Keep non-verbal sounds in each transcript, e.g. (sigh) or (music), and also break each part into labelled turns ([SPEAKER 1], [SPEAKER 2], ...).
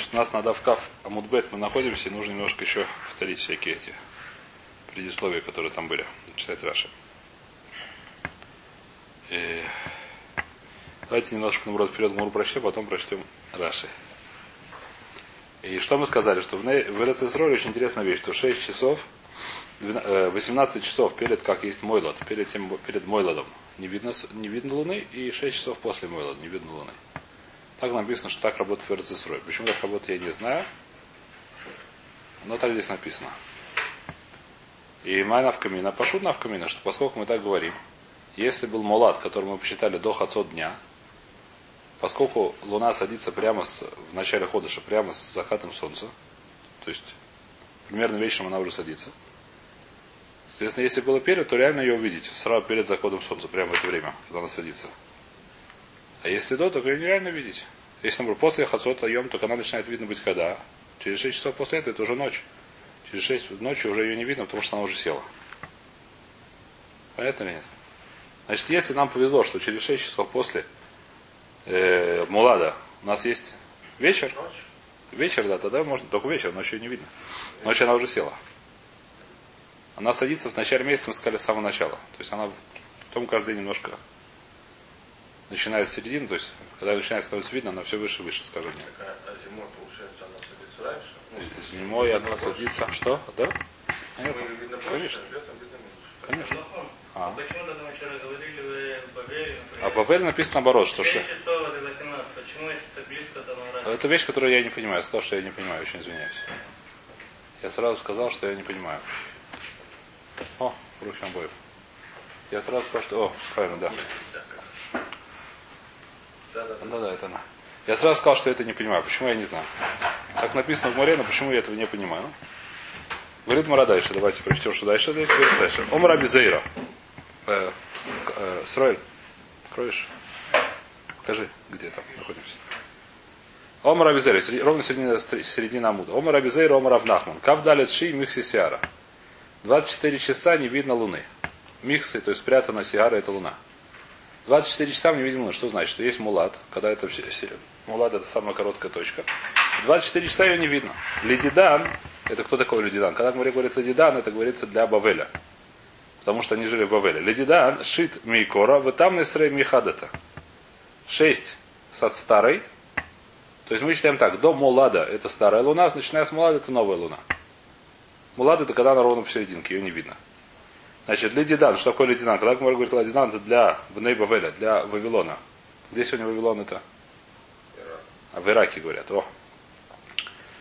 [SPEAKER 1] Значит, у нас на Давкав Амудбет мы находимся, и нужно немножко еще повторить всякие эти предисловия, которые там были. Читать Раши. И... Давайте немножко, наоборот, вперед Гмуру прочтем, потом прочтем Раши. И что мы сказали, что в, Эрцесроле очень интересная вещь, что 6 часов, 18 э, часов перед, как есть Мойлот, перед, тем, перед Мойлодом не видно, не видно Луны, и 6 часов после Мойлода не видно Луны. Так написано, что так работает в. Почему так работает, я не знаю. Но так здесь написано. И май навкамина, пошут навкамина, что поскольку мы так говорим, если был Мулат, который мы посчитали до хацот дня, поскольку Луна садится прямо с, в начале ходыша, прямо с закатом солнца, то есть примерно вечером она уже садится, Соответственно, если было перед, то реально ее увидеть сразу перед заходом солнца, прямо в это время, когда она садится. А если до, то ее нереально видеть. Если, например, после хацота йом, то она начинает видно быть когда. Через 6 часов после этого это уже ночь. Через 6 ночи уже ее не видно, потому что она уже села. Понятно или нет? Значит, если нам повезло, что через 6 часов после э, Мулада у нас есть вечер, вечер, да, тогда можно, только вечер, ночью ее не видно. Ночью она уже села. Она садится в начале месяца, мы сказали, с самого начала. То есть она потом каждый день немножко начинает с середины, то есть когда начинает становиться видно, она все выше и выше, скажем.
[SPEAKER 2] Так, а, зимой, получается, она садится раньше?
[SPEAKER 1] Зимой она садится. Что? Да?
[SPEAKER 2] Видно
[SPEAKER 1] Конечно.
[SPEAKER 2] летом видно меньше.
[SPEAKER 1] Конечно. А.
[SPEAKER 3] Почему тогда вчера говорили в Бавеле,
[SPEAKER 1] А в Бавеле написано наоборот, что
[SPEAKER 3] 6
[SPEAKER 1] ши.
[SPEAKER 3] часов это 18. Почему если так близко, то на раз?
[SPEAKER 1] Это вещь, которую я не понимаю. Я сказал, что я не понимаю, очень извиняюсь. Я сразу сказал, что я не понимаю. О, Рухи обоев. Я сразу сказал, что... О, правильно, да.
[SPEAKER 2] Да, да,
[SPEAKER 1] Да, да, это она. Я сразу сказал, что я это не понимаю. Почему я не знаю. Так написано в море, но почему я этого не понимаю? Говорит Мара дальше. Давайте прочтем, что дальше. Здесь говорит дальше. Омра Бизейра. Э, э, Сроэль, откроешь? Покажи, где там находимся. Омар Абизейра, ровно середина, середина Амуда. Омар Абизейра, Омар Авнахман. Кавдалет Ши, Михси Сиара. 24 часа не видно Луны. Михсы, то есть спрятана Сиара, это Луна. 24 часа мы не видим Луны. Что значит? Что есть Мулат, когда это все, Мулат это самая короткая точка. 24 часа ее не видно. Ледидан, это кто такой Ледидан? Когда говорит, говорит Ледидан, это говорится для Бавеля. Потому что они жили в Бавеле. Ледидан, шит мейкора, вы там несрей михадата. Шесть сад старой. То есть мы считаем так, до Мулада это старая луна, начиная с Мулада это новая луна. Мулад это когда она ровно посерединке, ее не видно. Значит, Ледидан, что такое Ледидан? Когда Гмар говорит Ледидан, это для Бней Бавеля, для Вавилона. Где сегодня Вавилон это? А в Ираке говорят. О.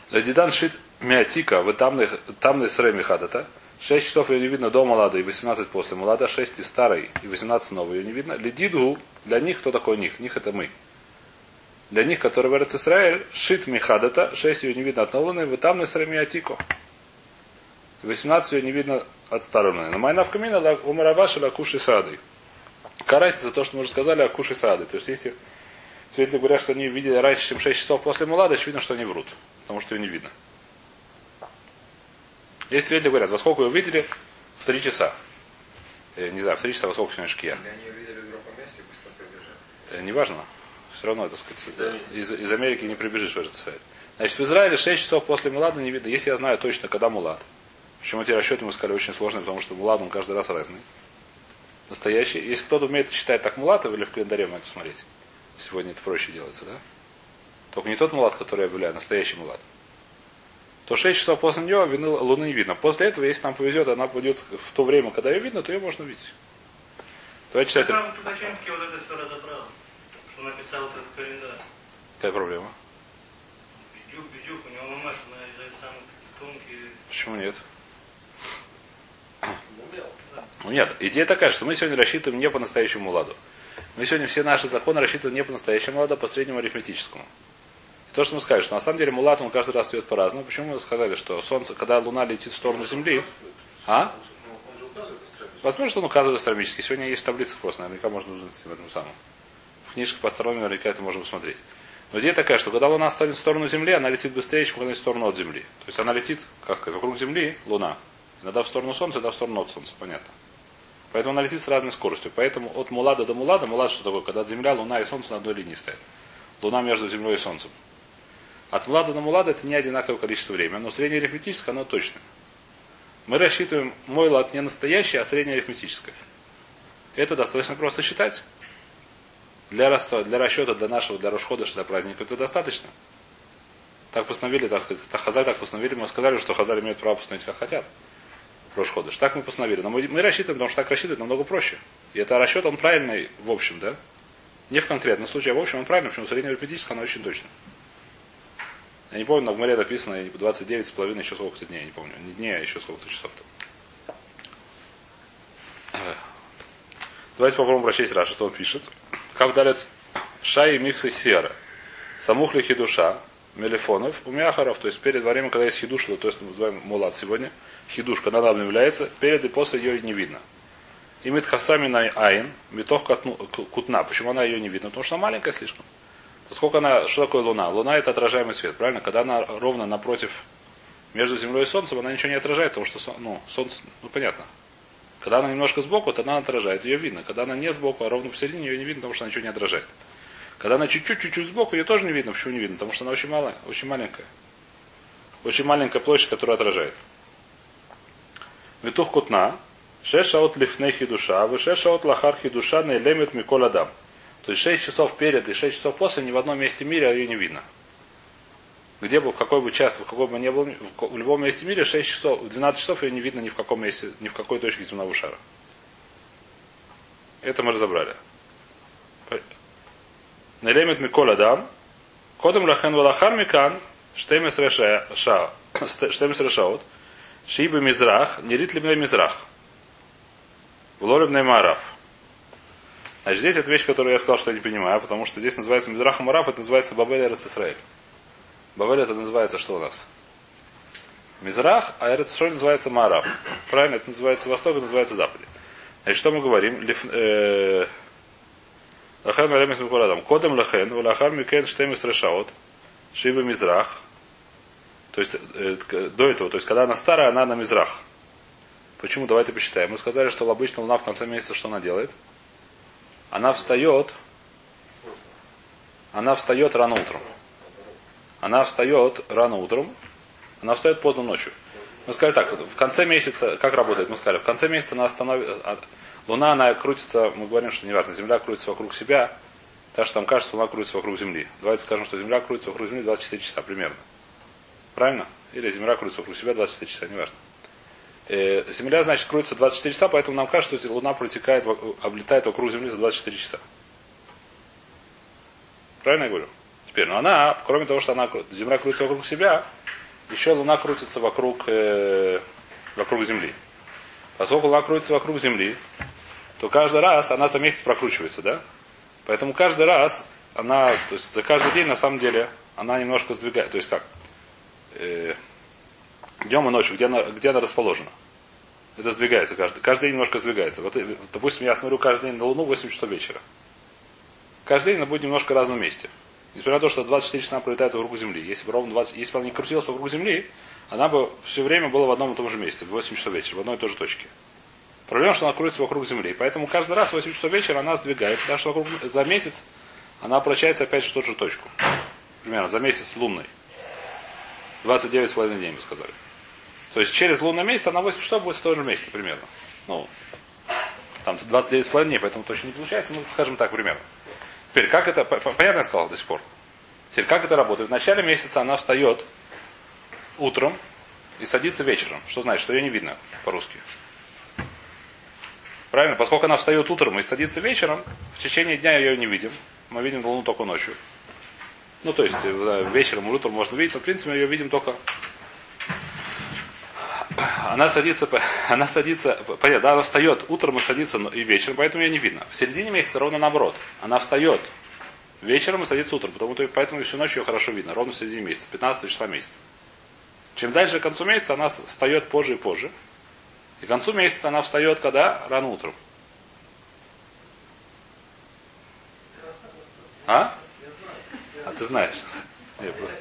[SPEAKER 1] Ледидан шит миатика, вы там срей михадата. 6 часов ее не видно до Малада и 18 после Малада, 6 из старой и 18 новой ее не видно. Ледиду, для них, кто такой них? Них это мы. Для них, которые в Эрц Исраэль, шит михадата, 6 ее не видно от новой луны, вы там срей миатико. 18 ее не видно от старой луны. На майна в камина умараваши лакуши сады. Карайте за то, что мы уже сказали о куши сады. То есть, если свидетели говорят, что они видели раньше, чем 6 часов после Мулада, очевидно, что они врут. Потому что ее не видно. Если свидетели говорят, во сколько ее видели? В 3 часа. Э, не знаю, в 3 часа во сколько сегодня шкия. Э, неважно. Все равно, так сказать, да, из, из Америки не прибежишь в Израиль. Значит, в Израиле 6 часов после Мулада не видно. Если я знаю точно, когда Мулад. Причем эти расчеты мы сказали очень сложные, потому что Мулад он каждый раз разный. Настоящий. Если кто-то умеет считать так Мулатов или в календаре мы это смотреть. Сегодня это проще делается, да? Только не тот Мулат, который я объявляю, а настоящий Мулат. То 6 часов после нее вины- Луны не видно. После этого, если нам повезет, она пойдет в то время, когда ее видно, то ее можно увидеть. Давайте читать.
[SPEAKER 3] Там Тухачинский вот это все разобрал, что написал этот календарь.
[SPEAKER 1] Какая проблема?
[SPEAKER 3] Бедюк, бедюк, у него мамаш на из самых.
[SPEAKER 1] Почему нет? Ну нет, идея такая, что мы сегодня рассчитываем не по настоящему ладу. Мы сегодня все наши законы рассчитываем не по настоящему ладу, а по среднему арифметическому. И то, что мы сказали, что на самом деле мулат, он каждый раз встает по-разному. Почему мы сказали, что солнце, когда луна летит в сторону Земли, а? Возможно, что он указывает астрономически. Сегодня есть таблица просто, наверняка можно узнать в этом самом. В книжках по астрономии наверняка это можно посмотреть. Но идея такая, что когда Луна станет в сторону Земли, она летит быстрее, чем когда она в сторону от Земли. То есть она летит, как сказать, вокруг Земли, Луна. Иногда в сторону Солнца, иногда в сторону от Солнца, понятно. Поэтому она летит с разной скоростью. Поэтому от Мулада до Мулада, Мулад что такое? Когда Земля, Луна и Солнце на одной линии стоят. Луна между Землей и Солнцем. От млада на мулада это не одинаковое количество времени, но среднеарифметическое оно точное. Мы рассчитываем мой лад не настоящий, а среднеарифметическое. Это достаточно просто считать. Для, раста, для расчета для нашего, для расхода, для праздника это достаточно. Так постановили, так сказать, Хазаль так постановили, мы сказали, что Хазаль имеет право постановить как хотят. Рошходыш. Так мы постановили. Но мы, мы рассчитываем, потому что так рассчитывать намного проще. И это расчет, он правильный в общем, да? Не в конкретном случае, а в общем он правильный, почему среднеарифметическое оно очень точно. Я не помню, но в Гемаре написано 29 с половиной еще сколько-то дней, я не помню. Не дней, а еще сколько-то часов там. Давайте попробуем прочесть Раши, что он пишет. כ״ד שעי מיכסי סיהרא. סמוך לחידושה, מלפניו, ומאחריו, то есть перед временем, когда есть хидуш, то есть мы называем מולד сегодня, хидуш, когда она обновляется, перед и после ее не видно. И מתכסה מן העין, מתוך קוטנה. Почему она ее не видно? Потому что она маленькая слишком. Поскольку она, что такое Луна? Луна это отражаемый свет, правильно? Когда она ровно напротив, между Землей и Солнцем, она ничего не отражает, потому что ну, Солнце, ну понятно. Когда она немножко сбоку, то она отражает, ее видно. Когда она не сбоку, а ровно посередине, ее не видно, потому что она ничего не отражает. Когда она чуть-чуть, чуть-чуть сбоку, ее тоже не видно. Почему не видно? Потому что она очень малая, очень маленькая. Очень маленькая площадь, которая отражает. Витух кутна, шешаот лифней хидуша, вы шешаот лахар хидуша нейлемет микол адам. То есть 6 часов перед и 6 часов после ни в одном месте мира ее не видно. Где бы, в какой бы час, в какой бы ни был, в любом месте мира 6 часов, 12 часов ее не видно ни в каком месте, ни в какой точке земного шара. Это мы разобрали. Нелемет Миколь Адам, Кодом Лахен Валахар Микан, Штемес Решаот, Шиба Мизрах, Нерит Либней Мизрах. Влоребный Мараф. Значит, здесь это вещь, которую я сказал, что я не понимаю, потому что здесь называется Мизрах Мараф, это называется Бабель Эрцисраэль. Бабель это называется что у нас? Мизрах, а Эрцисраэль называется Мараф. Правильно, это называется Восток, это называется Запад. Значит, что мы говорим? Лиф, э, Лахен Ремес Миколадам. Кодем Лахен, Валахар Микен Штемис Решаот, Шиба Мизрах. То есть э, до этого, то есть когда она старая, она на Мизрах. Почему? Давайте посчитаем. Мы сказали, что обычно луна в конце месяца что она делает? Она встает, она встает рано утром. Она встает рано утром, она встает поздно ночью. Мы сказали так, в конце месяца, как работает? Мы сказали, в конце месяца она остановится, Луна, она крутится, мы говорим, что неважно, Земля крутится вокруг себя, так что там кажется, Луна крутится вокруг Земли. Давайте скажем, что Земля крутится вокруг Земли 24 часа примерно. Правильно? Или Земля крутится вокруг себя 24 часа, неважно. Э, Земля, значит, крутится 24 часа, поэтому нам кажется, что Луна протекает, облетает вокруг Земли за 24 часа. Правильно я говорю? Теперь, но она, кроме того, что она, Земля крутится вокруг себя, еще Луна крутится вокруг, э, вокруг Земли. Поскольку Луна крутится вокруг Земли, то каждый раз она за месяц прокручивается, да? Поэтому каждый раз она, то есть за каждый день на самом деле она немножко сдвигает. То есть как? Э, днем и ночью, где она, где она расположена. Это сдвигается каждый. Каждый день немножко сдвигается. Вот, э, допустим, я смотрю каждый день на Луну в 8 часов вечера. Каждый день она будет немножко в разном месте. Несмотря на то, что 24 часа пролетает вокруг Земли. Если бы ровно 20, если бы она не крутилась вокруг Земли, она бы все время была в одном и том же месте, в 8 часов вечера, в одной и той же точке. Проблема, что она крутится вокруг Земли. Поэтому каждый раз в 8 часов вечера она сдвигается. Так вокруг, за месяц она обращается опять в ту же точку. Примерно за месяц лунный. 29,5 дней, мы сказали. То есть через лунный месяц она 8 часов будет в том же месте примерно. Ну, там 29,5 дней, поэтому точно не получается, ну, скажем так, примерно. Теперь, как это, понятно я сказал до сих пор. Теперь, как это работает? В начале месяца она встает утром и садится вечером. Что значит, что ее не видно по-русски. Правильно? Поскольку она встает утром и садится вечером, в течение дня ее не видим. Мы видим Луну только ночью. Ну, то есть, да, вечером и утром можно видеть, но, в принципе, мы ее видим только... (clears throat) Она садится, (laughs) она садится, понятно, да, она встает утром и садится и вечером, поэтому ее не видно. В середине месяца ровно наоборот. Она встает вечером и садится утром, потому, поэтому всю ночь ее хорошо видно, ровно в середине месяца, 15 числа месяца. Чем дальше к концу месяца, она встает позже и позже. И к концу месяца она встает когда? Рано утром. А? А ты знаешь. Я просто...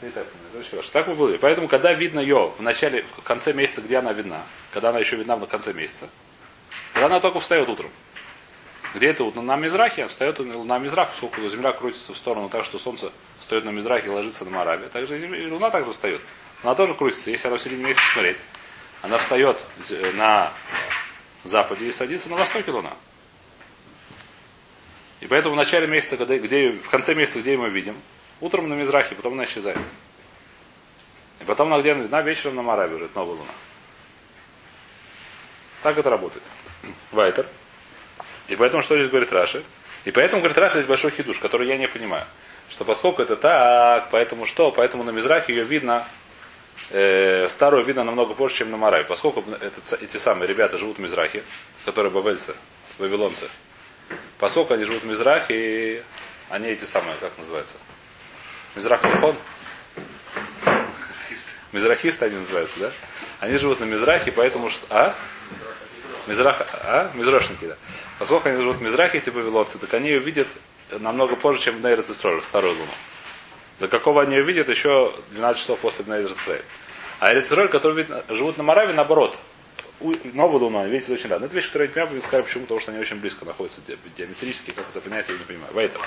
[SPEAKER 1] Ты так понимаешь. Так мы были. Поэтому, когда видно ее в начале, в конце месяца, где она видна, когда она еще видна в конце месяца, когда она только встает утром. Где это вот на Мизрахе, встает на Мизрах, поскольку Земля крутится в сторону так, что Солнце встает на Мизрахе и ложится на Мораве. Также Луна также встает. Она тоже крутится. Если она в середине месяца смотреть, она встает з- на западе и садится на востоке Луна. И поэтому в начале месяца, когда, где, в конце месяца, где мы видим, утром на Мизрахе, потом она исчезает. И потом она где она видна, вечером на Мораве уже, новая Луна. Так это работает. Вайтер. И поэтому что здесь говорит Раши? И поэтому, говорит Раши, здесь большой хидуш, который я не понимаю. Что поскольку это так, поэтому что? Поэтому на Мизрахе ее видно, э, старую видно намного позже, чем на Марай. Поскольку это, эти самые ребята живут в Мизрахе, которые бавельцы, вавилонцы. Поскольку они живут в Мизрахе, они эти самые, как называется? Мизрах Захон? Мизрахисты они называются, да? Они живут на Мизрахе, поэтому что... А? Мизрах, а? Мизрошники, да. Поскольку они живут в Мизрахе, эти вавилонцы, так они ее видят намного позже, чем в Нейрец старую луну. До какого они ее видят еще 12 часов после Нейрец А Эрицроль, которые живут на Мораве, наоборот. Новую луну, они видят очень рано. Это вещь, которую я не понимаю, почему, потому что они очень близко находятся ди- диаметрически, как это понять, я не понимаю. Вайтер.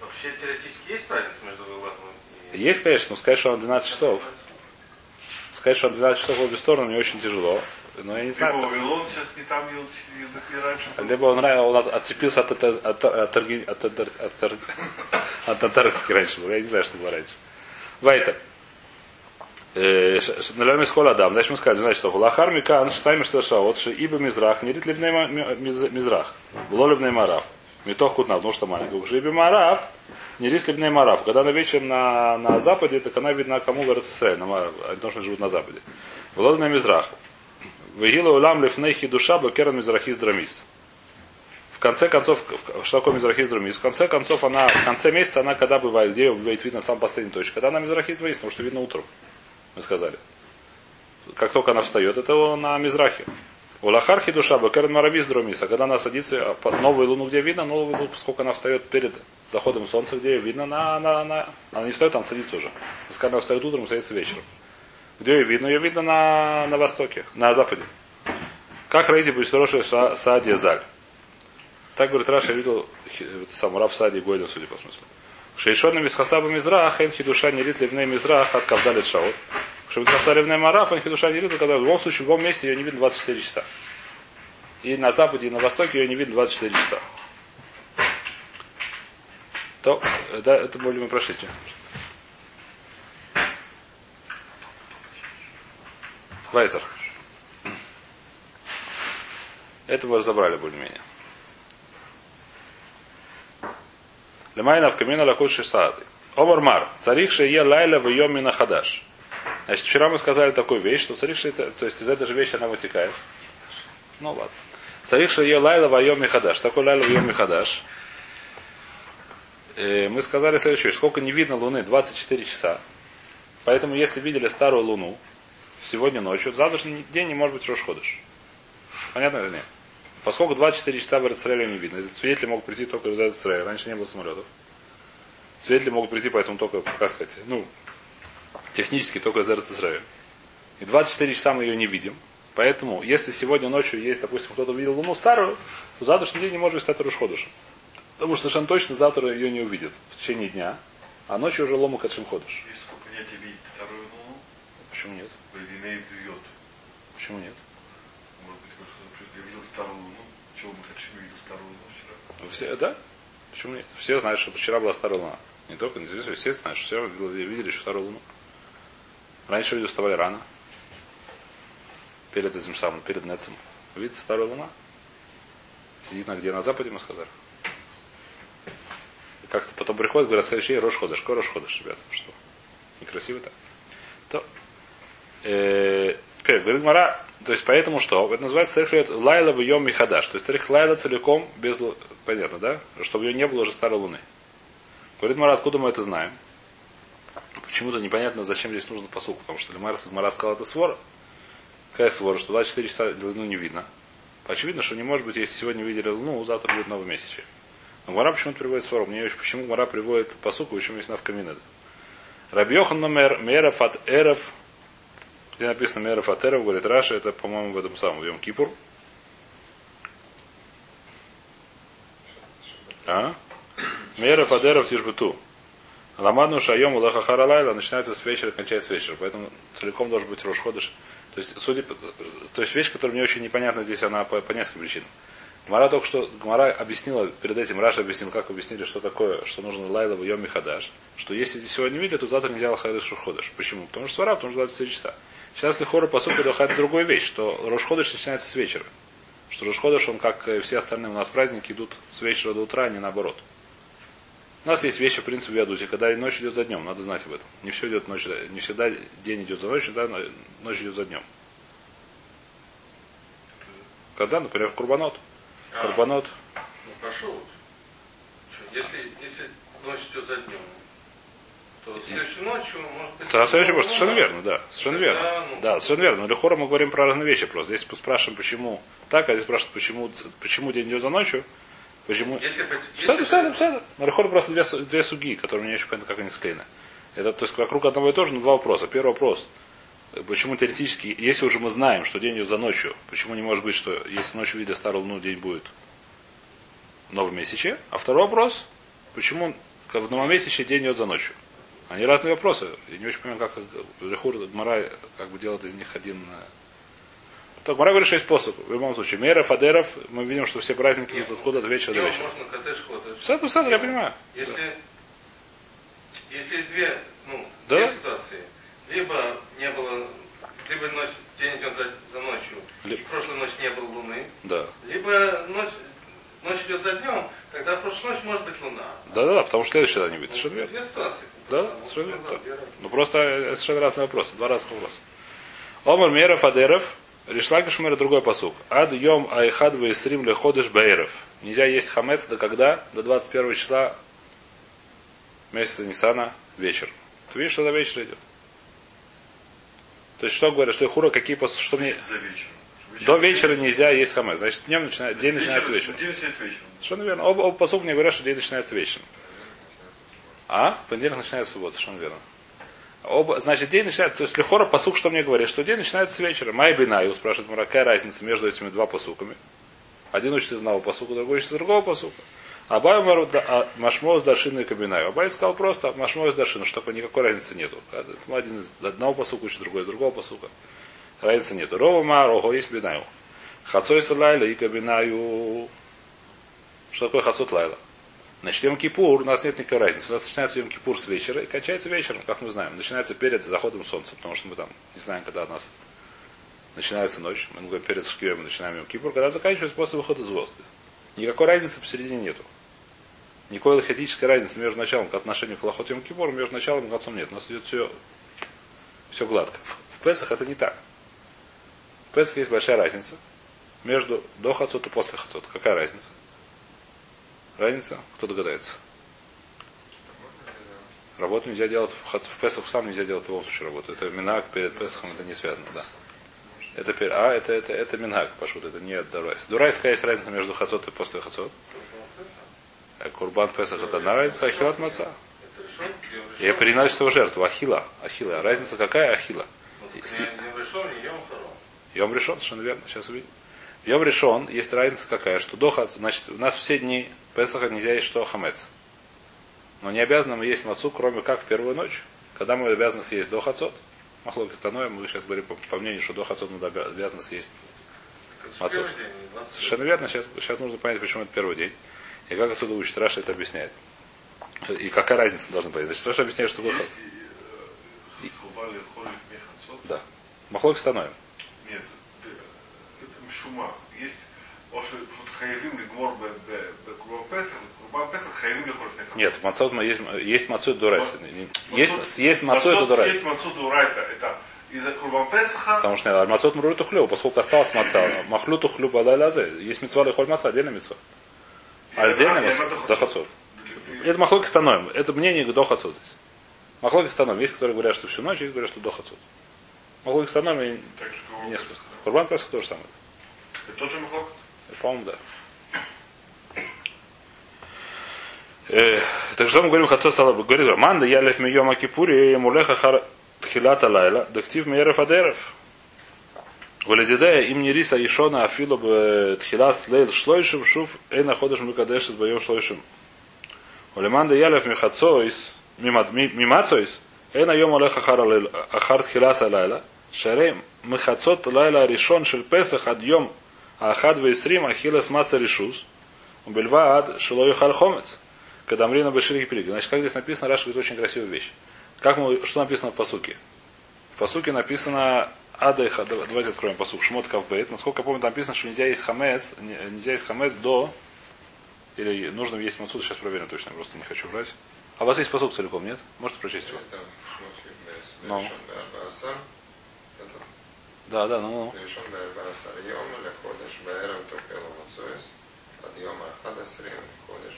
[SPEAKER 2] Вообще теоретически есть разница между Вавилоном и...
[SPEAKER 1] Есть, конечно, но сказать, что он 12 часов. Сказать, что он 12 часов в обе стороны, мне очень тяжело. Но я не знаю.
[SPEAKER 4] Либо Вавилон сейчас не там раньше.
[SPEAKER 1] Либо он, он от- отцепился от, от, от, от, от, от, от, от, Антарктики раньше был. Я не знаю, что было раньше. Вайтер. Налем из Адам. Дальше мы сказали, значит, что Лахар Микан, Штайм что шаот, что ибо Мизрах, не либней Мизрах, было либней Марав. Метох кутна, потому что маленький. Уж ибо Марав, не рис либней Марав. Когда она вечером на, на западе, так она видна кому в РССР, на они тоже живут на западе. Было либней Мизрах. Вегила улам лифнейхи душа бакеран Мизрахис драмис. В конце концов, что такое Мизрахис Друмис? В конце концов, она, в конце месяца она когда бывает, где бывает видно самая последняя точка? Когда она Мизрахис Друмис, потому что видно утром. Мы сказали. Как только она встает, это на Мизрахе. У Лахархи душа Бакерн Маравис Друмис. А когда она садится, а новую луну где видно, новую луну, поскольку она встает перед заходом солнца, где видно, на, на, на, она не встает, она садится уже. Пускай она встает утром, садится вечером. Где ее видно? Ее видно на, на востоке, на западе. Как Раиди будет хороший Саадия Заль. Так говорит Раша, видел сам Рав Сади Гойден, судя по смыслу. Шейшоном из Хасаба Мизрах, эн хидуша не рит ливней Мизрах, от Кавдалит Шаот. Что из Хаса ливней Мараф, эн хидуша не рит, когда в любом случае, в любом месте ее не видно 24 часа. И на западе, и на востоке ее не видно 24 часа. То, э, да, это более мы прошли. Вайтер. Это мы разобрали более-менее. Лемайна в камина лакут шисады. Омар мар. Царих шее лайла в йомина хадаш. Значит, вчера мы сказали такую вещь, что царих то есть из этой же вещи она вытекает. Ну ладно. Царих шее лайла в йоми хадаш. Такой лайла в йоми хадаш. Э, Мы сказали следующую вещь. Сколько не видно Луны? 24 часа. Поэтому, если видели старую Луну сегодня ночью, завтрашний день не может быть Рошходыш. Понятно или нет? Поскольку 24 часа в Израиле не видно, свидетели могут прийти только из Израиля. Раньше не было самолетов. Свидетели могут прийти, поэтому только, как сказать, ну, технически только из Израиля. И 24 часа мы ее не видим. Поэтому, если сегодня ночью есть, допустим, кто-то видел Луну старую, то завтрашний день не может стать Рушходышем. Потому что совершенно точно завтра ее не увидит в течение дня, а ночью уже лому качем ходишь.
[SPEAKER 4] Есть такое понятие видеть старую луну,
[SPEAKER 1] Почему нет?
[SPEAKER 4] Имеет вьет.
[SPEAKER 1] Почему нет?
[SPEAKER 4] Может быть, может, я видел старую луну. Чего мы хотим видел старую луну вчера?
[SPEAKER 1] Все, да? Почему нет? Все знают, что вчера была старая луна. Не только, не здесь, все знают, что все видели еще старую луну. Раньше люди вставали рано. Перед этим самым, перед Нецем. Видите старая луна? Сидит на где? На западе, мы сказали. Как-то потом приходят, говорят, следующий Рош ходишь. Рош ходишь, ребята? Что? Некрасиво так. То, теперь, говорит Мара, то есть поэтому что? Это называется царих лайла в йом михадаш. То есть царих лайла целиком без лу- Понятно, да? Чтобы ее не было уже старой луны. Говорит Мара, откуда мы это знаем? Почему-то непонятно, зачем здесь нужно посылку. Потому что Мара, Мара сказал, это свора. Какая свора? Что 24 часа луну не видно. Очевидно, что не может быть, если сегодня видели луну, завтра будет новый месяц. Но Мара почему-то приводит свору. Мне еще почему Мара приводит посылку, почему есть навкаминеда. Рабьехан номер меров от эров, где написано меров от эров, говорит Раша, это, по-моему, в этом самом в Йом Кипур. А? Мера Фадеров Тишбету. Ламадну Шайом Улаха Харалайла начинается с вечера, кончается с вечера. Поэтому целиком должен быть Рошходыш. То есть, судя по- то есть вещь, которая мне очень непонятна здесь, она по, по нескольким причинам. Гмара только что, Гмара объяснила, перед этим Раша объяснил, как объяснили, что такое, что нужно Лайла в Йоми Хадаш. Что если здесь сегодня видели, то завтра нельзя Лахайдыш Рошходыш. Почему? Потому что свара, потому что 24 часа. Сейчас Лихора по сути доходит другую вещь, что Рошходыш начинается с вечера. Что Рошходыш, он как и все остальные у нас праздники идут с вечера до утра, а не наоборот. У нас есть вещи, в принципе, в Ядуте, когда ночь идет за днем, надо знать об этом. Не все идет ночь, за- не всегда день идет за ночью, да, но ночь идет за днем. Когда, например, в Курбанот.
[SPEAKER 2] А,
[SPEAKER 1] Курбанот.
[SPEAKER 2] Ну хорошо. вот. Чё, Если, если ночь идет за днем, то следующей ночью может быть...
[SPEAKER 1] Да, следующий вопрос.
[SPEAKER 2] ну,
[SPEAKER 1] Совершенно верно, да. Совершенно верно.
[SPEAKER 2] Да, ну.
[SPEAKER 1] Да, совершенно верно. Но Лехора мы говорим про разные вещи просто. Здесь спрашиваем, почему так, а здесь спрашивают, почему, почему день идет за ночью, почему...
[SPEAKER 2] Если, если.
[SPEAKER 1] На Лехора просто две, две суги, которые мне еще понятно, как они склеены. Это, то есть, вокруг одного и того же, но два вопроса. Первый вопрос. Почему теоретически, если уже мы знаем, что день идет за ночью, почему не может быть, что если ночью видя старую луну, день будет в новом месяце? А второй вопрос, почему в новомесяче день идет за ночью? Они разные вопросы. Я не очень понимаю, как Лехур Гмара как бы делает из них один. э, Так, Гмара говорит шесть способов. В любом случае. Мера, Фадеров, мы видим, что все праздники идут откуда от вечера до вечера.
[SPEAKER 2] можно кадеш ходыш.
[SPEAKER 1] Саду, саду, я понимаю.
[SPEAKER 2] Если, если есть две, ну,
[SPEAKER 1] Да?
[SPEAKER 2] две ситуации, либо не было, либо ночь, день идет за, за ночью,
[SPEAKER 1] Ли-
[SPEAKER 2] и в прошлую ночь не было луны,
[SPEAKER 1] Да.
[SPEAKER 2] либо ночь, ночь идет за днем, тогда в прошлую ночь может быть луна.
[SPEAKER 1] Да, да, да, потому что следующий тогда не будет. Верно.
[SPEAKER 2] Две ситуации.
[SPEAKER 1] Да,
[SPEAKER 2] Ну,
[SPEAKER 1] совершенно
[SPEAKER 2] разные.
[SPEAKER 1] Ну просто это совершенно разные вопросы. Два разных вопроса. Омар Мера Фадеров, Ришлакиш Мера другой посук. Ад Йом Айхад Ваисрим Леходыш Бейров. Нельзя есть хамец до когда? До 21 числа месяца Нисана вечер. Ты видишь, что до вечера идет? То есть что говорят, что хура какие пос... что мне до вечера нельзя есть хамец. Значит, днем начинает, день начинается
[SPEAKER 4] Вечером. День начинается вечером.
[SPEAKER 1] Совершенно верно. Оба, оба посук мне говорят, что день начинается вечером. А? Понедельник начинается суббота, совершенно верно. Оба, значит, день начинается, то есть Лехора посук, что мне говорит, что день начинается с вечера. Май Бинаю спрашивает Мара, какая разница между этими два посуками? Один учит из одного посука, другой учит из другого посука. Абай Мару да- а, Машмо с Даршиной Кабинаю. Абай сказал просто Машмо с Даршиной, что такое никакой разницы нету. Один из одного посука учит, другой из другого посука. Разницы нету. Рова Ма, Рого есть Бинаю. Хацой Лайла и Кабинаю. Что такое Хацот Лайла? Значит, Йом Кипур, у нас нет никакой разницы. У нас начинается Йом Кипур с вечера и кончается вечером, как мы знаем. Начинается перед заходом солнца, потому что мы там не знаем, когда у нас начинается ночь. Мы говорим, перед Шкием начинаем Йом Кипур, когда заканчивается после выхода звезд. Никакой разницы посередине нету. Никакой лохотической разницы между началом к отношению к Лохот Йом Кипур, между началом и концом нет. У нас идет все, все гладко. В Песах это не так. В Песах есть большая разница между до חצות и после חצות. Какая разница? Разница? Кто догадается? Работу нельзя делать в, Песах сам нельзя делать в любом случае работу. Это מנהג перед Песахом, это не связано, да. Это, пер- а, это, это, это מנהג, פשוט, это не דאורייתא. דאורייתא, какая есть разница между חצות и после חצות? Э, קרבן פסח это одна разница,
[SPEAKER 2] אכילת מצה.
[SPEAKER 1] Я переносит его жертву, Ахила. Ахила. Разница какая? Ахила.
[SPEAKER 2] Ну. Йом
[SPEAKER 1] решен, совершенно верно, сейчас увидим. Йом решен, есть разница какая, что до Хац- значит, у нас все дни Песаха нельзя есть что хамец. Но не обязаны мы есть мацу, кроме как в первую ночь, когда мы обязаны съесть до хацот. Махлок становим, мы сейчас говорим по, по мнению, что до хацот мы обя- обязаны съесть. Мацу.
[SPEAKER 2] первый день, не 20.
[SPEAKER 1] Совершенно верно, сейчас, сейчас нужно понять, почему это первый день. И как отсюда учит Раша это объясняет. И какая разница должна быть. Значит, Раша объясняет, что
[SPEAKER 4] Есть и, э.
[SPEAKER 1] Да. Махлок становим.
[SPEAKER 4] Мишума. Есть хаевим лигмор бе бе бе курбан песах, хаевим.
[SPEAKER 1] Нет, мацот есть, есть мацу дурайс. Есть, съесть мацу это дурайс.
[SPEAKER 4] Есть мацу дурайта. Это из-за курбан песаха.
[SPEAKER 1] Потому что нет, мацот мрут хлеб, поскольку осталось маца. Махлюту хлеб адалязе. Есть мецва лихоль маца, отдельная мецва. А отдельная мецва до хацот. Это махлоки становим. Это мнение до хацот здесь. Махлоки становим. Есть, которые говорят, что всю ночь, есть, говорят, что до хацот. Махлоки становим и несколько. Курбан Песах тоже самое.
[SPEAKER 4] Это тот же махлок?
[SPEAKER 1] По-моему, да. Э, так что мы говорим, Хацот стало бы говорит, Манда я лех мийома кипури, мулеха хар тхилата лайла, дактив мейерев адерев. Валидидея им не риса ишона афило бы тхилас лейл шлойшим шуф, эй находишь мы кадешит боем шлойшим Улеманда ялев михацоис, мимацоис, эна йом олех ахар тхиласа лайла, шарем михацот лайла решен шель песах ад йом ахад вейстрим ахилас маца решус, убельва ад шилой хомец. Когда Амрина Беширики Пилиги. Значит, как здесь написано, Раша говорит очень красивую вещь. Как мы, что написано в посуке? В посуке написано Ада давайте откроем посук. Шмот Кавбейт. Насколько я помню, там написано, что нельзя есть хамец, нельзя есть хамец до или нужно есть мацуд, сейчас проверим точно, просто не хочу брать. А у вас есть посук целиком, нет? Можете прочесть его? Ну. Да, да, ну. ну.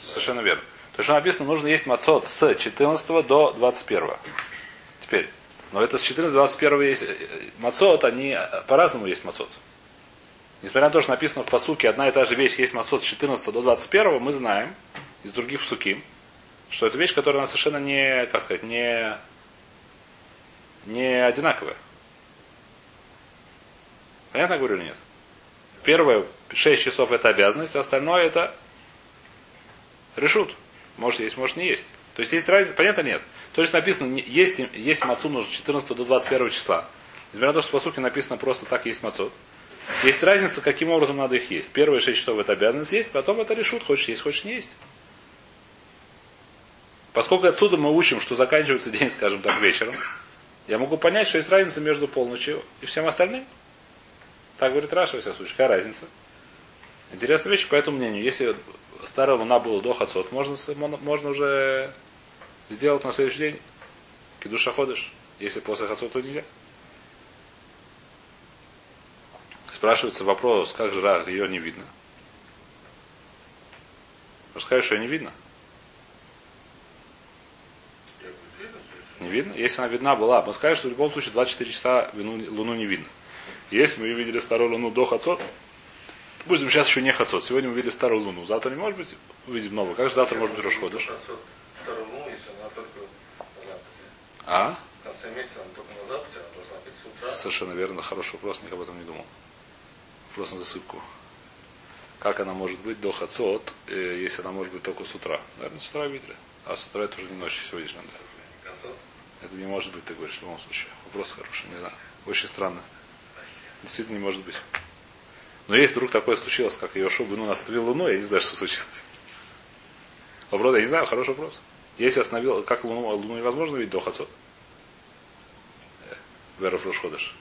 [SPEAKER 1] Совершенно верно. То, что написано, нужно есть мацот с 14 до 21. Теперь, но это с 14 до 21 есть мацот, они по-разному есть мацот. Несмотря на то, что написано в посуке, одна и та же вещь есть мацот с 14 до 21, мы знаем из других псуким, что это вещь, которая совершенно не, как сказать, не, не одинаковая. Понятно говорю или нет? Первое, 6 часов это обязанность, остальное это решут. Может есть, может не есть. То есть есть разница, понятно нет? То есть написано, есть, есть мацу нужно 14 до 21 числа. Несмотря на то, что по сути написано просто так есть мацот. Есть разница, каким образом надо их есть. Первые 6 часов это обязанность есть, потом это решут, хочешь есть, хочешь не есть. Поскольку отсюда мы учим, что заканчивается день, скажем так, вечером, я могу понять, что есть разница между полночью и всем остальным. Так говорит Раша, во всяком случае. Какая разница? Интересная вещь, по этому мнению. Если старая луна была до хацот, можно, можно уже сделать на следующий день кидуша ходишь. Если после хацот, то нельзя. Спрашивается вопрос, как же ее не видно? Расскажешь, что ее не видно? Не видно? Если она видна была, мы скажем, что в любом случае 24 часа луну не видно. Если мы видели старую луну до хацот, Будем сейчас еще не хацот. Сегодня мы увидели старую луну. Завтра не может быть увидим новую. Как же завтра может быть Рошходыш? А?
[SPEAKER 2] В конце месяца она только на западе, она должна быть с утра.
[SPEAKER 1] Совершенно верно. Хороший вопрос, никогда об этом не думал. Вопрос на засыпку. Как она может быть до хацот, э, если она может быть только с утра? Наверное, с утра видели. А с утра это уже не ночь сегодняшняя. Да. Это не может быть, ты говоришь, в любом случае. Вопрос хороший, не знаю. Очень странно. Действительно не может быть. Но если вдруг такое случилось, как Йошуа ну остановил Луну, я не знаю, что случилось. Вопрос, я не знаю, хороший вопрос. Если остановил, как Луну, Луну невозможно видеть до Хацот? Э, Веров Рошходыш.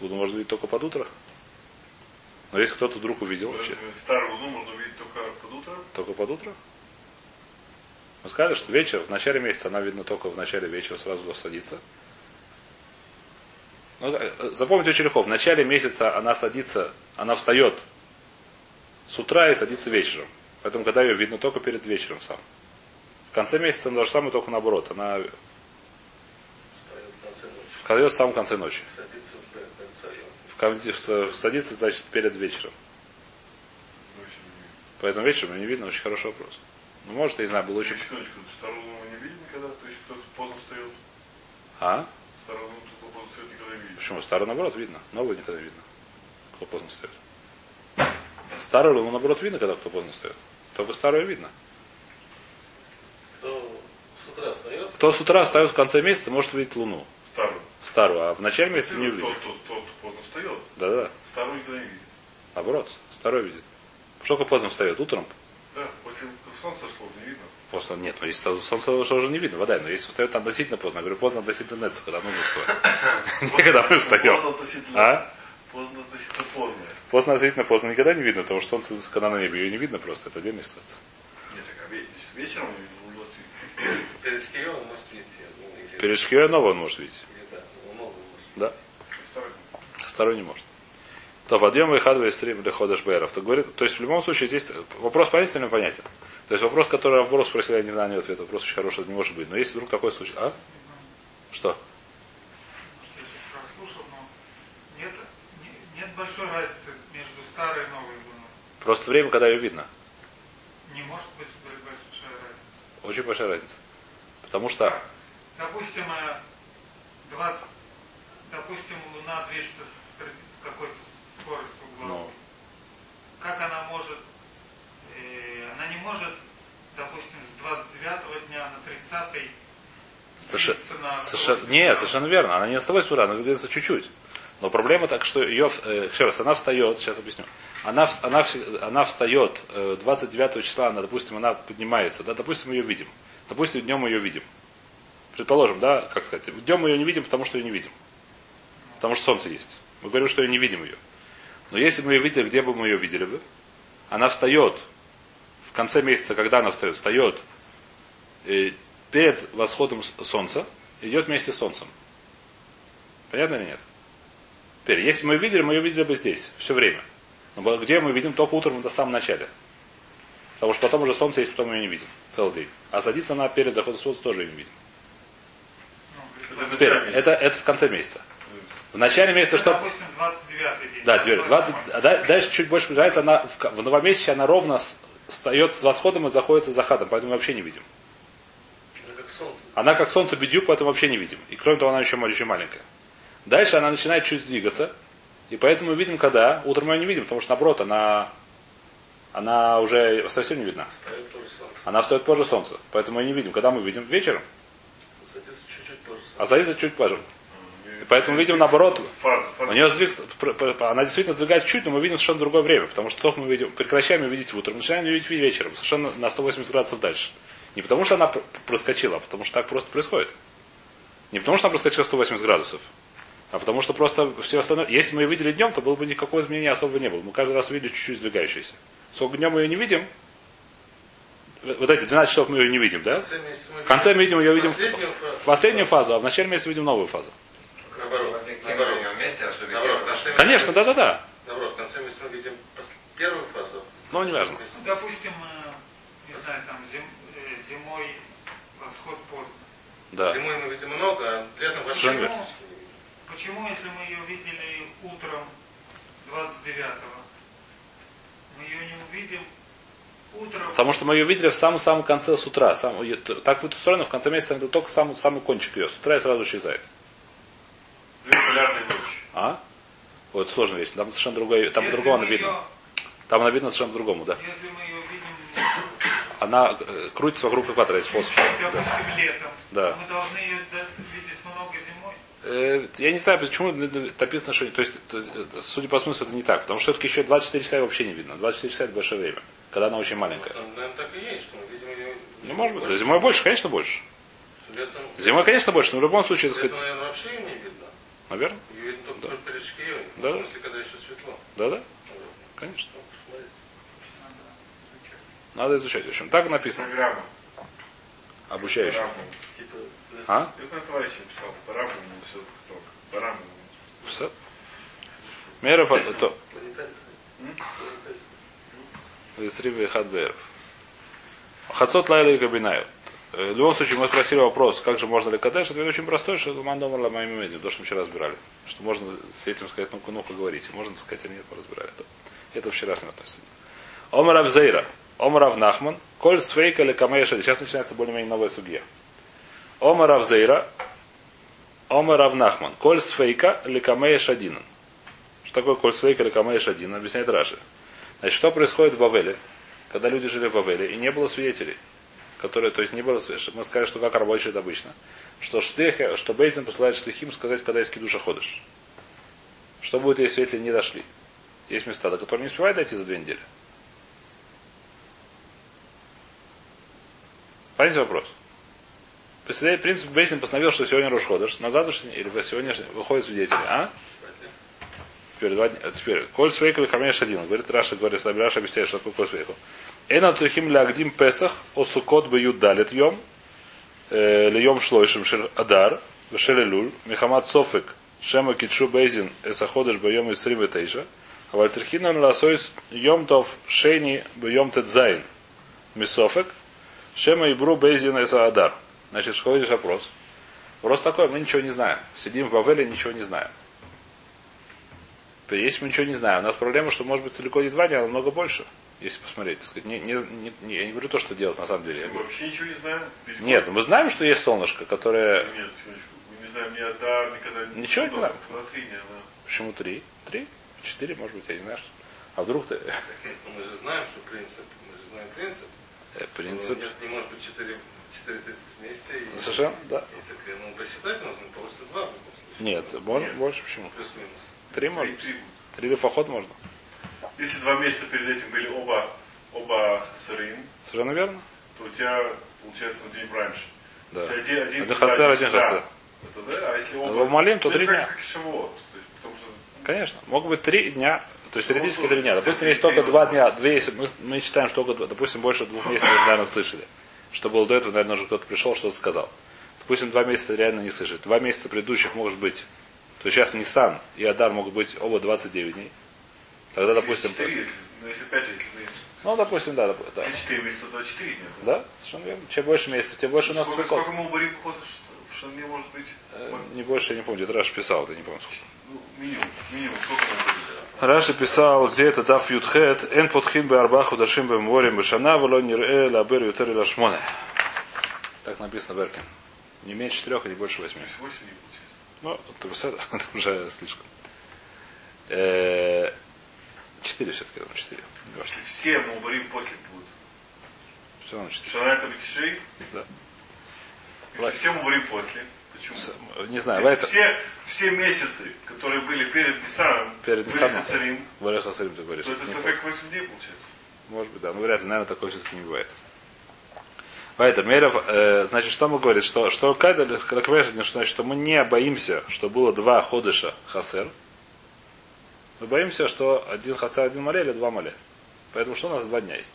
[SPEAKER 1] Луну можно видеть только под утро. Но если кто-то вдруг увидел вообще.
[SPEAKER 4] Старую Луну можно увидеть только под утро?
[SPEAKER 1] Только под утро? Мы сказали, что вечер, в начале месяца она видна только в начале вечера, сразу садится. Ну, э, запомните очень легко. В начале месяца она садится, она встает с утра и садится вечером. Поэтому, когда ее видно только перед вечером сам. В конце месяца она то же самое, только наоборот. Она встает в самом конце ночи. Садится, значит, перед вечером. Поэтому вечером ее не видно, очень хороший вопрос. Ну, может, я не знаю, был очень...
[SPEAKER 4] Старую не видно никогда, то есть кто-то поздно встает.
[SPEAKER 1] А? Почему? Старую наоборот видно. Новую никогда видно. Кто поздно встает. Старую луну наоборот видно, когда кто поздно встает. Только старую видно.
[SPEAKER 2] Кто с утра встает?
[SPEAKER 1] Кто с утра встает в конце месяца, может видеть луну.
[SPEAKER 4] Старую.
[SPEAKER 1] Старую, а в начале месяца не увидит.
[SPEAKER 4] Тот, тот, тот поздно встает.
[SPEAKER 1] Да-да.
[SPEAKER 4] Старую никогда не видит.
[SPEAKER 1] Наоборот, старую видит. Сколько поздно встает? Утром?
[SPEAKER 4] Да, после солнца
[SPEAKER 1] Просто нет, но если солнце уже не видно, вода, но если встает относительно поздно, я говорю, поздно относительно Нецу, когда нужно встать. Никогда мы встаем. (laughs) А?
[SPEAKER 4] Поздно относительно поздно.
[SPEAKER 1] Поздно относительно поздно никогда не видно, потому что солнце, когда на небе, ее не видно просто, это отдельная ситуация.
[SPEAKER 4] Нет, так а вечером (coughs)
[SPEAKER 2] Перед шкией он может видеть.
[SPEAKER 1] Перед нового он может видеть. Да. Второй не может. То подъем и хадва стрим для ходаш бэров. То, говорит, то есть в любом случае здесь вопрос понятен или понятен. То есть вопрос, который вопрос спросил, я не знаю, нет ответа. Вопрос очень хороший, не может быть. Но если вдруг такой случай. А? Что?
[SPEAKER 5] Нет, нет большой разницы между старой и новой луной.
[SPEAKER 1] Просто время, когда ее видно.
[SPEAKER 5] Не может быть большая разница.
[SPEAKER 1] Очень большая разница. Потому что...
[SPEAKER 5] Допустим, 20, допустим, Луна движется с какой-то скоростью главы.
[SPEAKER 1] Ну.
[SPEAKER 5] Как она может она не может допустим, с 29 дня на 30
[SPEAKER 1] Совершенно,
[SPEAKER 5] цена.
[SPEAKER 1] совершенно, нет, совершенно верно. Она не на 108 утра, она двигается чуть-чуть. Но проблема так, что ее, э, еще раз, она встает, сейчас объясню. Она, она, она встает э, 29 числа, она, допустим, она поднимается, да, допустим, мы ее видим. Допустим, днем ее видим. Предположим, да, как сказать, днем мы ее не видим, потому что ее не видим. Потому что солнце есть. Мы говорим, что ее не видим ее. Но если мы ее видели, где бы мы ее видели бы? Она встает в конце месяца, когда она встает, встает э, перед восходом солнца, идет вместе с солнцем. Понятно или нет? Теперь, если мы ее видели, мы ее видели бы здесь, все время. Но где мы видим только утром, это в самом начале. Потому что потом уже солнце есть, потом мы ее не видим. Целый день. А садится она перед заходом солнца, тоже ее не видим.
[SPEAKER 5] Ну,
[SPEAKER 1] Теперь, это, это в конце месяца. В начале месяца
[SPEAKER 5] это,
[SPEAKER 1] что?
[SPEAKER 5] 29 день.
[SPEAKER 1] Да, теперь 20, а да- дальше чуть больше приближается, она в, в новомесяче она ровно встает с восходом и заходит с захадом, поэтому мы вообще не видим.
[SPEAKER 2] Как солнце.
[SPEAKER 1] Она как солнце бедюк, поэтому вообще не видим. И кроме того, она еще, еще маленькая. Дальше она начинает чуть двигаться. И поэтому мы видим, когда. Утром мы ее не видим, потому что наоборот, она, она уже совсем не видна. Она встает позже солнца. Поэтому мы ее не видим. Когда мы видим? Вечером.
[SPEAKER 2] Садится чуть-чуть позже.
[SPEAKER 1] А садится чуть позже. Поэтому видим наоборот. У нее сдвиг, она действительно сдвигается чуть, но мы видим совершенно другое время. Потому что то мы видим, прекращаем ее видеть утром, начинаем ее видеть вечером. Совершенно на 180 градусов дальше. Не потому что она пр- проскочила, а потому что так просто происходит. Не потому что она проскочила 180 градусов, а потому что просто все остальное... Если мы ее видели днем, то было бы никакого изменения особо не было. Мы каждый раз видели чуть-чуть сдвигающуюся. Сколько днем мы ее не видим, в- вот эти 12 часов мы ее не видим, да?
[SPEAKER 2] В конце мы
[SPEAKER 1] В видим ее видим
[SPEAKER 2] Последнюю
[SPEAKER 1] в
[SPEAKER 2] фазу.
[SPEAKER 1] последнюю фазу, а в начале месяца видим новую фазу.
[SPEAKER 2] Наоборот.
[SPEAKER 6] Объективно
[SPEAKER 2] Наоборот.
[SPEAKER 6] вместе, а
[SPEAKER 2] Наоборот,
[SPEAKER 6] субъективно.
[SPEAKER 2] месяца-
[SPEAKER 1] Конечно, да-да-да.
[SPEAKER 2] Наоборот, в конце месяца мы видим первую фазу.
[SPEAKER 1] Но неважно.
[SPEAKER 5] Ну, допустим, э, не знаю, там зим- э, зимой восход поздно.
[SPEAKER 1] Да.
[SPEAKER 2] Зимой мы видим много, а летом вообще не видим.
[SPEAKER 5] Почему, если мы ее видели утром 29-го, мы ее не увидим утром?
[SPEAKER 1] Потому что мы ее видели в самом-самом конце с утра. Сам, так будет устроено, в конце месяца это только самый, самый кончик ее. С утра и сразу исчезает.
[SPEAKER 4] Полярные ночи.
[SPEAKER 1] А? Вот сложная вещь. Там совершенно другое, там
[SPEAKER 5] Если
[SPEAKER 1] по-другому она видно.
[SPEAKER 5] ее-
[SPEAKER 1] Там она видно совершенно по-другому, да.
[SPEAKER 5] Если мы ее видим,
[SPEAKER 1] Она э, крутится вокруг экватора, есть способ.
[SPEAKER 5] допустим, летом,
[SPEAKER 1] Да.
[SPEAKER 5] мы должны ее видеть много зимой.
[SPEAKER 1] Э, Я не знаю, почему написано, что... То есть, это, судя по смыслу, это не так. Потому что все-таки еще 24 часа вообще не видно. 24 часа это большое время. Когда она очень маленькая.
[SPEAKER 2] Там, наверное, так и есть, что мы видим ее...
[SPEAKER 1] Ну, может быть.
[SPEAKER 2] Больше.
[SPEAKER 1] зимой больше, конечно, больше.
[SPEAKER 2] Летом,
[SPEAKER 1] Зимой, конечно, больше, но в любом случае, так
[SPEAKER 2] летом,
[SPEAKER 1] сказать,
[SPEAKER 2] наверное, вообще ее не видно.
[SPEAKER 1] Наверное.
[SPEAKER 2] Ее видно только перед шкией.
[SPEAKER 1] Да.
[SPEAKER 2] В смысле, когда еще светло.
[SPEAKER 1] Да-да, конечно.
[SPEAKER 2] Ну.
[SPEAKER 1] Надо изучать. В общем, так написано.
[SPEAKER 4] Программа.
[SPEAKER 1] Обучающий.
[SPEAKER 2] Типа,
[SPEAKER 1] А?
[SPEAKER 4] Это на товарищ написал. Программу, все только. Программу.
[SPEAKER 1] Все. Мера то. Весрибы хадберов. Хацот лайла и габинаю. Э, В любом случае, мы спросили вопрос, как же можно ли кадеш. Ответ очень простой, что это мандомар ла моим медиум, то, что мы вчера разбирали. Что можно с этим сказать, ну-ка, ну-ка, говорите. Можно сказать, или нет, разбирали. То. Это вчера с ним относится. Омар Авзейра. Омар Авнахман. Коль свейка или камеша. Сейчас начинается более-менее новая судья. Омар Авзейра. Омар Авнахман. Коль свейка или камеша один. Что такое коль свейка или камеша один? Объясняет Раши. Значит, что происходит в Вавеле, когда люди жили в Вавеле, и не было свидетелей, которые, то есть не было. Мы сказали, что как работает обычно, что, шлихи, что Бейзин посылает шлихим сказать, когда есть кидуша ходишь. Что будет, если свидетели не дошли? Есть места, до которых не успевают дойти за две недели. Понимаете вопрос? Представляете, принцип Бейсин постановил, что сегодня Рушходыш, на завтрашний или сегодня выходит свидетель, а? Теперь, два дня, теперь, коль свейку хамеш один. Говорит Раша, говорит, Раша объясняет, что такое коль свейку. Эна цухим лагдим песах, осукот бы юдалит йом, льем шлойшим шер адар, вешелелюль, михамад софик, шема китшу бейзин, эсаходыш бьем из срим тейша, вальтерхинан ласойс йом тов шейни бьем тедзайн, мисофик, шема ибру бейзин эса адар. Значит, что видишь вопрос? Вопрос такой, мы ничего не знаем. Сидим в Вавеле, ничего не знаем. Если мы ничего не знаем, у нас проблема, что может быть целиком не два дня, а намного больше. Если посмотреть, так сказать. Не, не, не, не- я не говорю то, что делать на самом деле.
[SPEAKER 4] Мы
[SPEAKER 1] говорю,
[SPEAKER 4] вообще ничего не знаем. Без
[SPEAKER 1] нет, мы знаем, что есть солнышко, которое...
[SPEAKER 4] Нет, мы не знаем ни Адар, никогда
[SPEAKER 1] Ничего не знаем.
[SPEAKER 4] Смотри, не, она.
[SPEAKER 1] Почему три? Три? Четыре, может быть, я не знаю. А вдруг ты...
[SPEAKER 2] Ну, Мы же знаем, что принцип, мы же знаем принцип.
[SPEAKER 1] Э, Принцип.
[SPEAKER 2] Нет, не может быть 4, 4.30 вместе. И,
[SPEAKER 1] Совершенно, да.
[SPEAKER 2] и так, э, ну, посчитать нужно, получится 2 в любом случае.
[SPEAKER 1] Нет, можно больше, почему?
[SPEAKER 2] Плюс-минус.
[SPEAKER 1] Три
[SPEAKER 4] Три,
[SPEAKER 1] можно.
[SPEAKER 4] три будет.
[SPEAKER 1] Три лифоход можно.
[SPEAKER 4] Если два месяца перед этим были оба, оба сырым,
[SPEAKER 1] Совершенно верно?
[SPEAKER 4] то у тебя получается на день раньше.
[SPEAKER 1] Да.
[SPEAKER 4] Один, один,
[SPEAKER 1] Один хасер, один хасер.
[SPEAKER 4] Это да, а если
[SPEAKER 1] А
[SPEAKER 4] оба...
[SPEAKER 1] в Малим, то
[SPEAKER 4] это
[SPEAKER 1] три дня.
[SPEAKER 4] шавуот. То есть, потому что
[SPEAKER 1] Конечно. Могут быть три дня. То есть теоретически
[SPEAKER 4] Ну,
[SPEAKER 1] три дня. Допустим, есть только два дня. Две, если мы, мы считаем, что только, два- допустим, больше двух месяцев, наверное, слышали. Что было до этого, наверное, уже кто-то пришел, что-то сказал. Допустим, два месяца реально не слышит. Два месяца предыдущих может быть, то есть сейчас Nissan и Адар могут быть оба 29 дней. Тогда, допустим,
[SPEAKER 4] Четыре, если- ну, если опять же, если мы...
[SPEAKER 1] ну, допустим, да, доп- да.
[SPEAKER 4] если Четыре месяца, то 24 дня.
[SPEAKER 1] Да, совершенно верно. Чем больше месяцев, тем больше у нас
[SPEAKER 4] Сколько, сколько мы уборим похода в Шане может быть?
[SPEAKER 1] Не больше, я не помню, где Раш писал, это не помню сколько.
[SPEAKER 4] Ну, минимум, минимум, сколько?
[SPEAKER 1] Раши писал, где это Даф Ютхет, Эн подхин бы арбаху дашим бы морем бы шана, вело нирэ лабер ютер лашмоне. Так написано в Эркин. Не меньше трех и не больше восьми.
[SPEAKER 4] Восемь не получается.
[SPEAKER 1] Ну, это уже- (laughs) это уже слишком. Четыре все-таки, четыре. Не важно.
[SPEAKER 4] Все мы уборим после будут.
[SPEAKER 1] Все равно четыре.
[SPEAKER 4] Шана это Бекшей.
[SPEAKER 1] Да.
[SPEAKER 4] Если все мы уборим после. Почему?
[SPEAKER 1] Не знаю, это
[SPEAKER 4] все, все месяцы, которые были перед Нисаном,
[SPEAKER 1] Перед
[SPEAKER 4] были
[SPEAKER 1] Ниссаном.
[SPEAKER 4] Хацарим,
[SPEAKER 1] Валех Хасарим ты говоришь.
[SPEAKER 4] то это Сафек 8 дней получается.
[SPEAKER 1] Может быть, да. Ну, вряд ли, наверное, такое все-таки не бывает. Поэтому, Меров, э, значит, что мы говорим? Что, что Кайдаль, когда говоришь, что, значит, что мы не боимся, что было два ходыша хасер. Мы боимся, что один хасер, один мале или два мале. Поэтому что у нас два дня есть?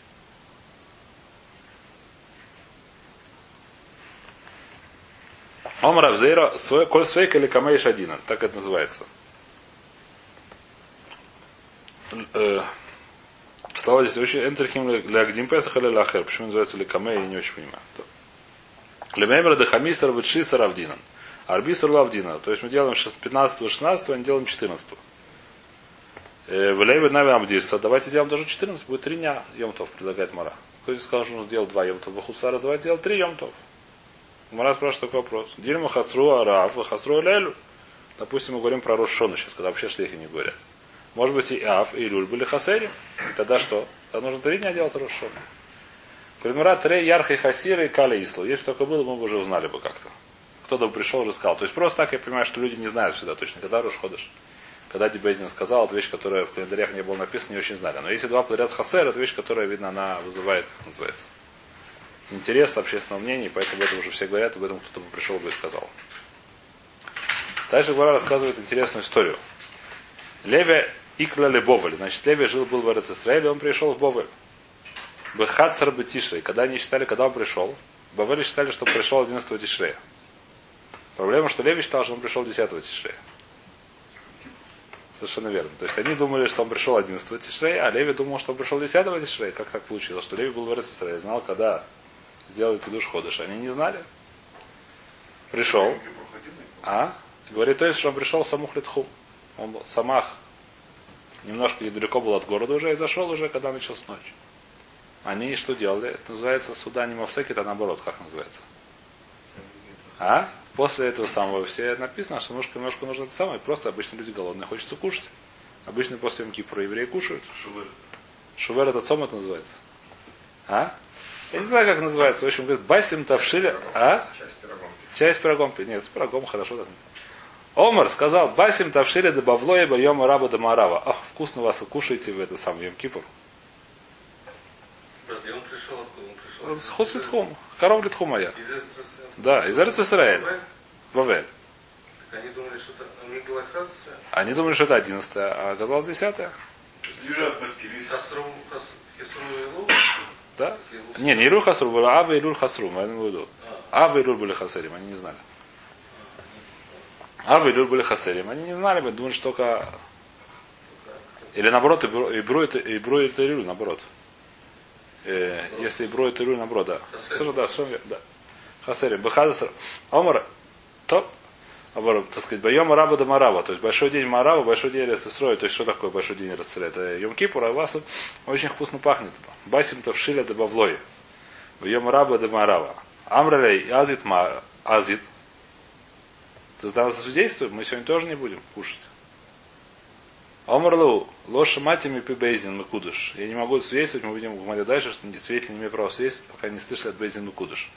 [SPEAKER 1] Омар Авзейро, свой- коль свейк или камейш один, так это называется. Э, Слова здесь очень энтерхим для Агдим Песах или Лахер. Почему называется Лекаме, я не очень понимаю. Лемеймер де Хамисар Витшисар Авдинан. Арбисар Лавдина. То есть мы делаем 15-16, а не делаем 14. Влейбер Нави Амдиса. Давайте сделаем даже 14, будет 3 дня Йомтов, предлагает Мара. Кто здесь сказал, что нужно сделать 2 Йомтов? Вахусара, давайте сделать 3 Йомтов. Мара спрашивает такой вопрос. Дильма Хастру Арав, Хастру Лелю. Допустим, мы говорим про Рошону сейчас, когда вообще шлихи не говорят. Может быть, и Аф, и Люль были Хасери. И тогда что? Тогда нужно три дня делать Рошону. Кульмира Трей, Ярха и Хасира и Кали Ислу. Если бы такое было, мы бы уже узнали бы как-то. Кто-то бы пришел и сказал. То есть просто так я понимаю, что люди не знают всегда точно, когда Рош ходишь. Когда Дебезин сказал, это вещь, которая в календарях не было написана, не очень знали. Но если два подряд Хасер, это вещь, которая, видно, она вызывает, называется, интерес общественного мнения, поэтому об этом уже все говорят, об этом кто-то бы пришел бы и сказал. Дальше Гвара рассказывает интересную историю. Леве Икла Лебовель. Значит, Леве жил был в Эрцисраиле, он пришел в Бовель. Бехацар Бетишрей. Когда они считали, когда он пришел, в Бавеле считали, что пришел 11 Тишрея. Проблема, что Леви считал, что он пришел 10 Тишрея. Совершенно верно. То есть они думали, что он пришел 11 Тишрея, а Леви думал, что он пришел 10 Тишрея. Как так получилось? Что Леви был в Эрцисраиле, знал, когда сделали кидуш ходыш. Они не знали. Пришел. А? Говорит, то есть, что он пришел самух литху. Он был самах немножко недалеко был от города уже и зашел уже, когда началась ночь. Они что делали? Это называется суда не мавсекет, а наоборот, как называется? А? После этого самого все написано, что немножко, немножко нужно это самое. Просто обычно люди голодные, хочется кушать. Обычно после Мкипра евреи кушают.
[SPEAKER 4] Шувер.
[SPEAKER 1] Шувер это цом это называется. А? Я не знаю, как называется. В общем, говорит, басим тавшили. А?
[SPEAKER 6] Часть пирогом.
[SPEAKER 1] Часть пирогом. Нет, с пирогом хорошо. Так. Омар сказал, басим тавшили да бавлоя байома раба да марава. Ах, вкусно вас и кушаете в это самое Йом Кипур.
[SPEAKER 2] Подожди, он пришел откуда? Он пришел?
[SPEAKER 1] С Хоситхум. Коров моя.
[SPEAKER 2] Из.
[SPEAKER 1] Да, из Эрц Исраэль. Вавель.
[SPEAKER 2] Так они думали, что это у них.
[SPEAKER 1] Они думали, что это 11 а оказалось 10
[SPEAKER 4] Лежат постелись.
[SPEAKER 2] Хасру, Хас- Хесру и Лу.
[SPEAKER 1] Да? Не, не Илюль Хасру, было Ава и Илюль Хасру, я имею в виду. Ава и Илюль были Хасерим, они не знали. Ава и Илюль были Хасерим, они не знали, мы думали, что только... Или наоборот, Ибру, Ибру это, Ибру это Илюль, наоборот. Э, если Ибру это Илюль, наоборот, да. Да, да. Хасерим. Бехазасар. Омар, топ. Наоборот, так сказать, Байом Араба до Марава, то есть большой день Марава, большой день Рецестроя, то есть что такое большой день Рецестроя? Это Йом Кипур, а у вас он очень вкусно пахнет. Басим то вшиля до Бавлоя. Байом Араба до Марава. Амралей Азит Ма Азит. Тогда свидетельствуем, мы сегодня тоже не будем кушать. Омрлу, лоша матими пибейзин мы кудыш. Я не могу свидетельствовать, мы будем говорить дальше, что свидетель не имеет права свидетельствовать, пока не слышали от бейзин мы кудыш.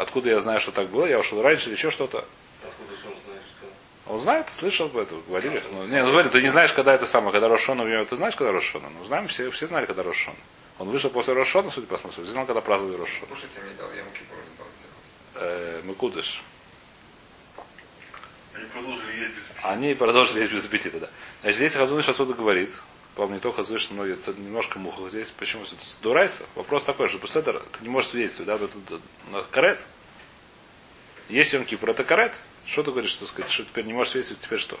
[SPEAKER 1] Откуда я знаю, что так было? Я ушел раньше или еще что-то.
[SPEAKER 2] Откуда он знает, что...
[SPEAKER 1] Он знает, слышал об этом, говорили. Ну, не, ну ты не знаешь, когда это самое, когда Рошона умеет, ты знаешь, когда Рошона? Ну, знаем, все, все знали, когда Рошона. Он вышел после Рошона, судя по смыслу, знал, когда праздновали Рошона.
[SPEAKER 6] Слушайте, мне дал, я ему кипур не дал сделать.
[SPEAKER 1] Э.
[SPEAKER 4] Они продолжили есть без
[SPEAKER 1] Они продолжили есть без аппетита, да. Значит, здесь Хазуныш отсюда говорит, по-моему, не только Хазуныш, но многие, это немножко муха здесь. Почему? Дурайса. Вопрос такой, что Беседер, ты не можешь свидетельствовать, да, это, это, на карет. Есть Йом Кипр, это карет. Что ты говоришь, что, сказать, что теперь не можешь свидетельствовать, теперь что?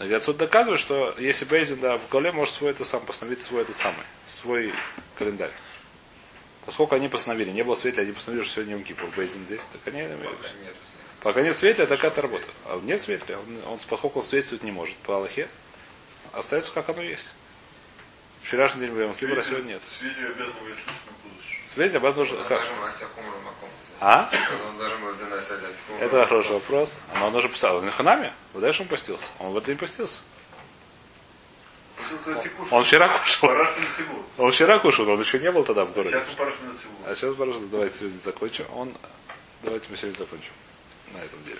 [SPEAKER 1] И отсюда доказывает, что если Бейзин, да, в Гале может свой это сам постановить свой этот самый, свой календарь. Поскольку они постановили, не было свидетеля, они постановили, что сегодня Йом Кипр, Бейзин здесь, так они
[SPEAKER 6] Пока нет.
[SPEAKER 1] Пока нет свидетеля, такая работа. А нет свидетеля, он, он поскольку он свидетельствовать не может по Аллахе, остается как оно есть. Вчерашний день Йом Кипра, а сегодня нет.
[SPEAKER 4] Свидетель обязан выяснить на будущее.
[SPEAKER 1] Свидетель обязан
[SPEAKER 6] Он
[SPEAKER 1] должен... как? А? Это хороший вопрос. Но он уже писал. Он на ханаме. Вы дальше он постился. Он в этот день постился. Он вчера кушал. Он вчера кушал, он еще не был тогда в городе.
[SPEAKER 4] Сейчас цигу.
[SPEAKER 1] А сейчас, пожалуйста, давайте сегодня закончим. Он... Давайте мы сегодня закончим. На этом деле.